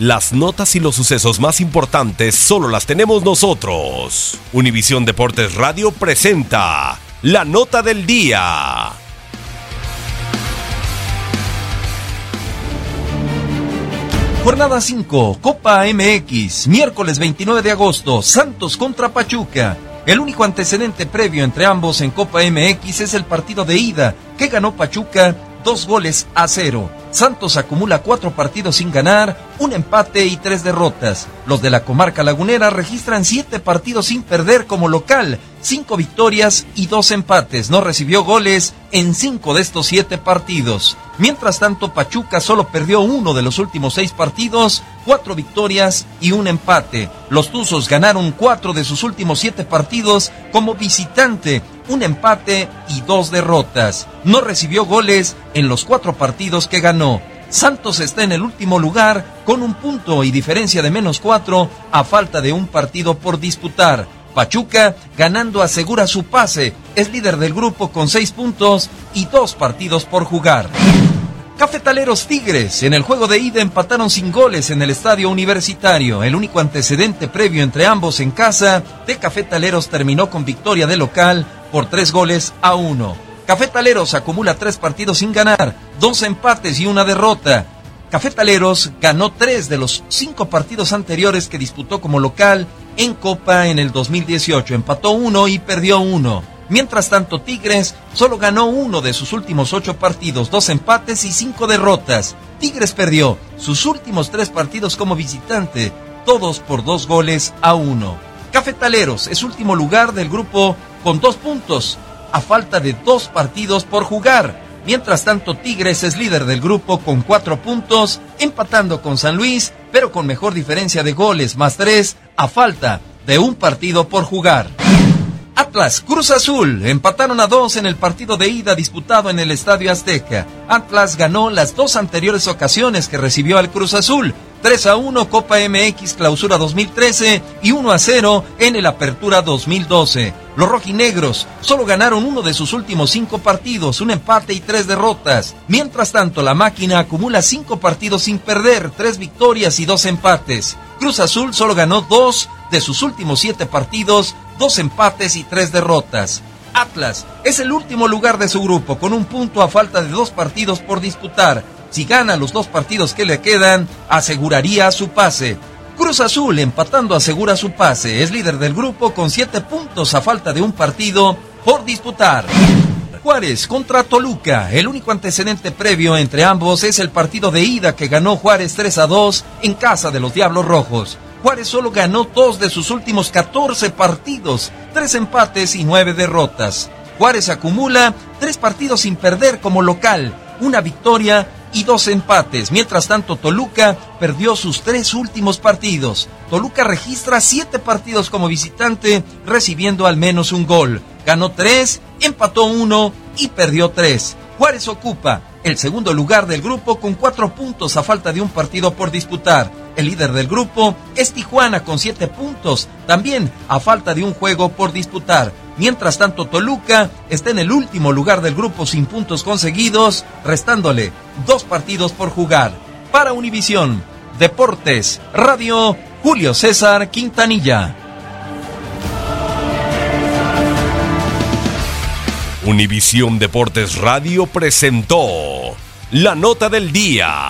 Las notas y los sucesos más importantes solo las tenemos nosotros. Univisión Deportes Radio presenta la nota del día. Jornada 5, Copa MX, miércoles 29 de agosto, Santos contra Pachuca. El único antecedente previo entre ambos en Copa MX es el partido de ida, que ganó Pachuca dos goles a cero. Santos acumula cuatro partidos sin ganar, un empate y tres derrotas. Los de la comarca lagunera registran siete partidos sin perder como local, cinco victorias y dos empates. No recibió goles en cinco de estos siete partidos. Mientras tanto, Pachuca solo perdió uno de los últimos seis partidos, cuatro victorias y un empate. Los Tuzos ganaron cuatro de sus últimos siete partidos como visitante, un empate y dos derrotas. No recibió goles en los cuatro partidos que ganó. Santos está en el último lugar con un punto y diferencia de menos cuatro a falta de un partido por disputar. Pachuca, ganando, asegura su pase. Es líder del grupo con seis puntos y dos partidos por jugar. Cafetaleros Tigres en el juego de ida empataron sin goles en el estadio universitario. El único antecedente previo entre ambos en casa de Cafetaleros terminó con victoria de local por tres goles a uno. Cafetaleros acumula tres partidos sin ganar, dos empates y una derrota. Cafetaleros ganó tres de los cinco partidos anteriores que disputó como local en Copa en el 2018. Empató uno y perdió uno. Mientras tanto, Tigres solo ganó uno de sus últimos ocho partidos, dos empates y cinco derrotas. Tigres perdió sus últimos tres partidos como visitante, todos por dos goles a uno. Cafetaleros es último lugar del grupo con dos puntos, a falta de dos partidos por jugar. Mientras tanto, Tigres es líder del grupo con cuatro puntos, empatando con San Luis, pero con mejor diferencia de goles, más tres, a falta de un partido por jugar. Atlas, Cruz Azul empataron a dos en el partido de ida disputado en el Estadio Azteca. Atlas ganó las dos anteriores ocasiones que recibió al Cruz Azul. 3 a 1 Copa MX Clausura 2013 y 1 a 0 en el Apertura 2012. Los rojinegros solo ganaron uno de sus últimos cinco partidos, un empate y tres derrotas. Mientras tanto, la máquina acumula cinco partidos sin perder, tres victorias y dos empates. Cruz Azul solo ganó dos de sus últimos siete partidos, dos empates y tres derrotas. Atlas es el último lugar de su grupo con un punto a falta de dos partidos por disputar. Si gana los dos partidos que le quedan, aseguraría su pase. Cruz Azul empatando asegura su pase. Es líder del grupo con siete puntos a falta de un partido por disputar. Juárez contra Toluca. El único antecedente previo entre ambos es el partido de ida que ganó Juárez 3 a 2 en casa de los Diablos Rojos. Juárez solo ganó dos de sus últimos 14 partidos, tres empates y nueve derrotas. Juárez acumula tres partidos sin perder como local, una victoria y dos empates. Mientras tanto, Toluca perdió sus tres últimos partidos. Toluca registra siete partidos como visitante, recibiendo al menos un gol. Ganó tres, empató uno y perdió tres. Juárez ocupa el segundo lugar del grupo con cuatro puntos a falta de un partido por disputar. El líder del grupo es Tijuana con siete puntos, también a falta de un juego por disputar. Mientras tanto, Toluca está en el último lugar del grupo sin puntos conseguidos, restándole dos partidos por jugar. Para Univisión, Deportes, Radio, Julio César Quintanilla. Univisión Deportes Radio presentó la nota del día.